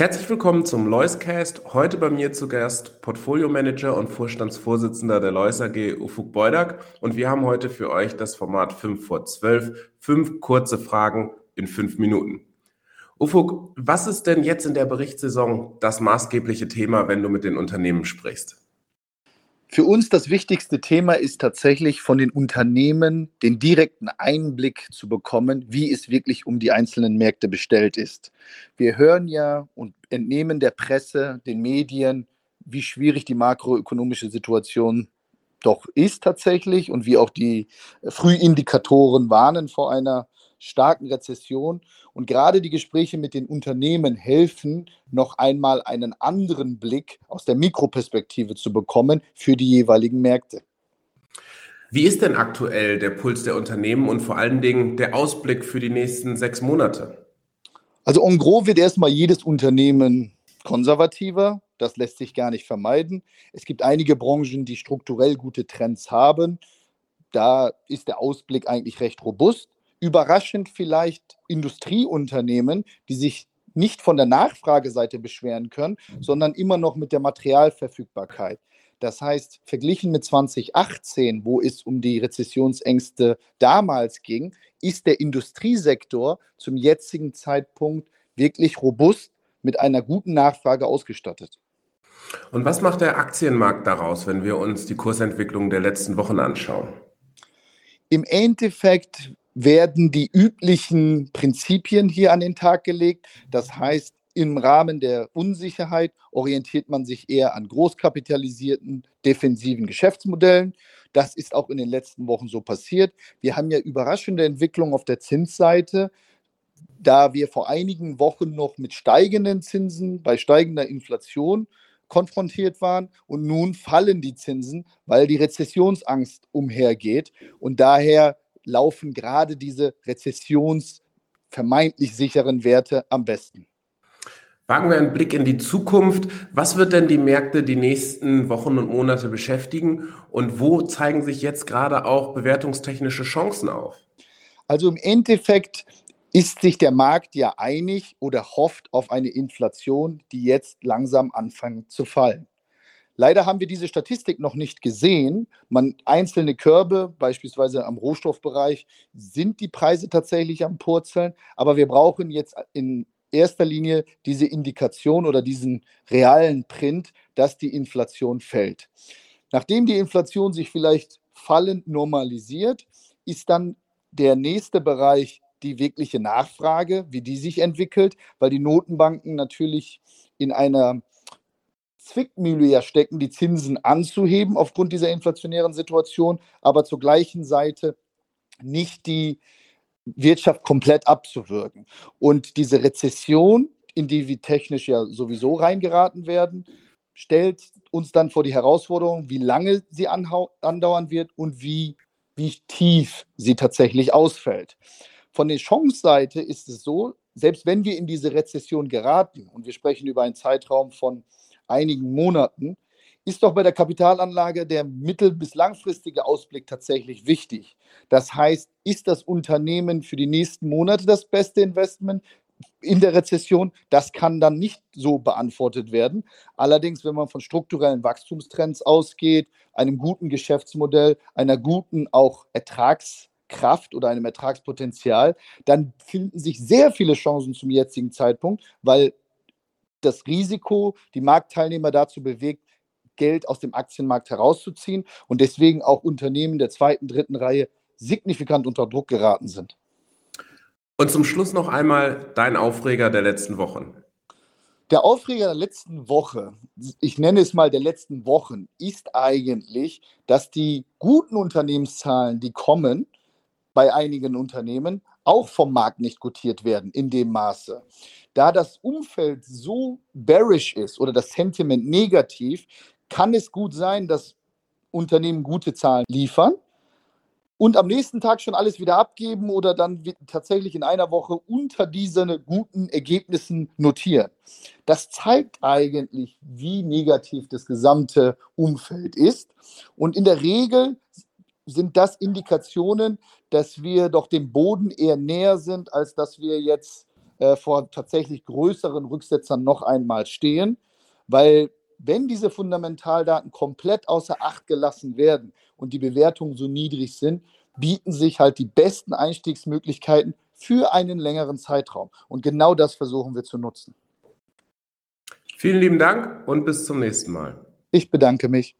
Herzlich willkommen zum Loiscast. Heute bei mir zu Gast Portfolio Manager und Vorstandsvorsitzender der Lois AG Ufuk Beudak. Und wir haben heute für euch das Format 5 vor 12. Fünf kurze Fragen in fünf Minuten. Ufuk, was ist denn jetzt in der Berichtssaison das maßgebliche Thema, wenn du mit den Unternehmen sprichst? Für uns das wichtigste Thema ist tatsächlich von den Unternehmen den direkten Einblick zu bekommen, wie es wirklich um die einzelnen Märkte bestellt ist. Wir hören ja und entnehmen der Presse, den Medien, wie schwierig die makroökonomische Situation doch ist tatsächlich und wie auch die Frühindikatoren warnen vor einer starken Rezession. Und gerade die Gespräche mit den Unternehmen helfen, noch einmal einen anderen Blick aus der Mikroperspektive zu bekommen für die jeweiligen Märkte. Wie ist denn aktuell der Puls der Unternehmen und vor allen Dingen der Ausblick für die nächsten sechs Monate? Also en gros wird erstmal jedes Unternehmen konservativer. Das lässt sich gar nicht vermeiden. Es gibt einige Branchen, die strukturell gute Trends haben. Da ist der Ausblick eigentlich recht robust überraschend vielleicht Industrieunternehmen, die sich nicht von der Nachfrageseite beschweren können, sondern immer noch mit der Materialverfügbarkeit. Das heißt, verglichen mit 2018, wo es um die Rezessionsängste damals ging, ist der Industriesektor zum jetzigen Zeitpunkt wirklich robust mit einer guten Nachfrage ausgestattet. Und was macht der Aktienmarkt daraus, wenn wir uns die Kursentwicklung der letzten Wochen anschauen? Im Endeffekt werden die üblichen Prinzipien hier an den Tag gelegt. Das heißt, im Rahmen der Unsicherheit orientiert man sich eher an großkapitalisierten, defensiven Geschäftsmodellen. Das ist auch in den letzten Wochen so passiert. Wir haben ja überraschende Entwicklungen auf der Zinsseite, da wir vor einigen Wochen noch mit steigenden Zinsen bei steigender Inflation konfrontiert waren und nun fallen die Zinsen, weil die Rezessionsangst umhergeht und daher laufen gerade diese rezessionsvermeintlich sicheren Werte am besten. Wagen wir einen Blick in die Zukunft. Was wird denn die Märkte die nächsten Wochen und Monate beschäftigen und wo zeigen sich jetzt gerade auch bewertungstechnische Chancen auf? Also im Endeffekt ist sich der Markt ja einig oder hofft auf eine Inflation, die jetzt langsam anfängt zu fallen. Leider haben wir diese Statistik noch nicht gesehen. Man, einzelne Körbe, beispielsweise am Rohstoffbereich, sind die Preise tatsächlich am Purzeln. Aber wir brauchen jetzt in erster Linie diese Indikation oder diesen realen Print, dass die Inflation fällt. Nachdem die Inflation sich vielleicht fallend normalisiert, ist dann der nächste Bereich die wirkliche Nachfrage, wie die sich entwickelt, weil die Notenbanken natürlich in einer Zwickmühle ja stecken, die Zinsen anzuheben aufgrund dieser inflationären Situation, aber zur gleichen Seite nicht die Wirtschaft komplett abzuwirken. Und diese Rezession, in die wir technisch ja sowieso reingeraten werden, stellt uns dann vor die Herausforderung, wie lange sie andauern wird und wie, wie tief sie tatsächlich ausfällt. Von der Chance-Seite ist es so, selbst wenn wir in diese Rezession geraten, und wir sprechen über einen Zeitraum von einigen Monaten, ist doch bei der Kapitalanlage der mittel- bis langfristige Ausblick tatsächlich wichtig. Das heißt, ist das Unternehmen für die nächsten Monate das beste Investment in der Rezession? Das kann dann nicht so beantwortet werden. Allerdings, wenn man von strukturellen Wachstumstrends ausgeht, einem guten Geschäftsmodell, einer guten auch Ertragskraft oder einem Ertragspotenzial, dann finden sich sehr viele Chancen zum jetzigen Zeitpunkt, weil das Risiko die Marktteilnehmer dazu bewegt, Geld aus dem Aktienmarkt herauszuziehen und deswegen auch Unternehmen der zweiten, dritten Reihe signifikant unter Druck geraten sind. Und zum Schluss noch einmal dein Aufreger der letzten Wochen. Der Aufreger der letzten Woche, ich nenne es mal der letzten Wochen, ist eigentlich, dass die guten Unternehmenszahlen, die kommen bei einigen Unternehmen, auch vom Markt nicht gutiert werden in dem Maße. Da das Umfeld so bearish ist oder das Sentiment negativ, kann es gut sein, dass Unternehmen gute Zahlen liefern und am nächsten Tag schon alles wieder abgeben oder dann tatsächlich in einer Woche unter diesen guten Ergebnissen notieren. Das zeigt eigentlich, wie negativ das gesamte Umfeld ist. Und in der Regel sind das Indikationen, dass wir doch dem Boden eher näher sind, als dass wir jetzt äh, vor tatsächlich größeren Rücksetzern noch einmal stehen, weil wenn diese Fundamentaldaten komplett außer Acht gelassen werden und die Bewertungen so niedrig sind, bieten sich halt die besten Einstiegsmöglichkeiten für einen längeren Zeitraum. Und genau das versuchen wir zu nutzen. Vielen lieben Dank und bis zum nächsten Mal. Ich bedanke mich.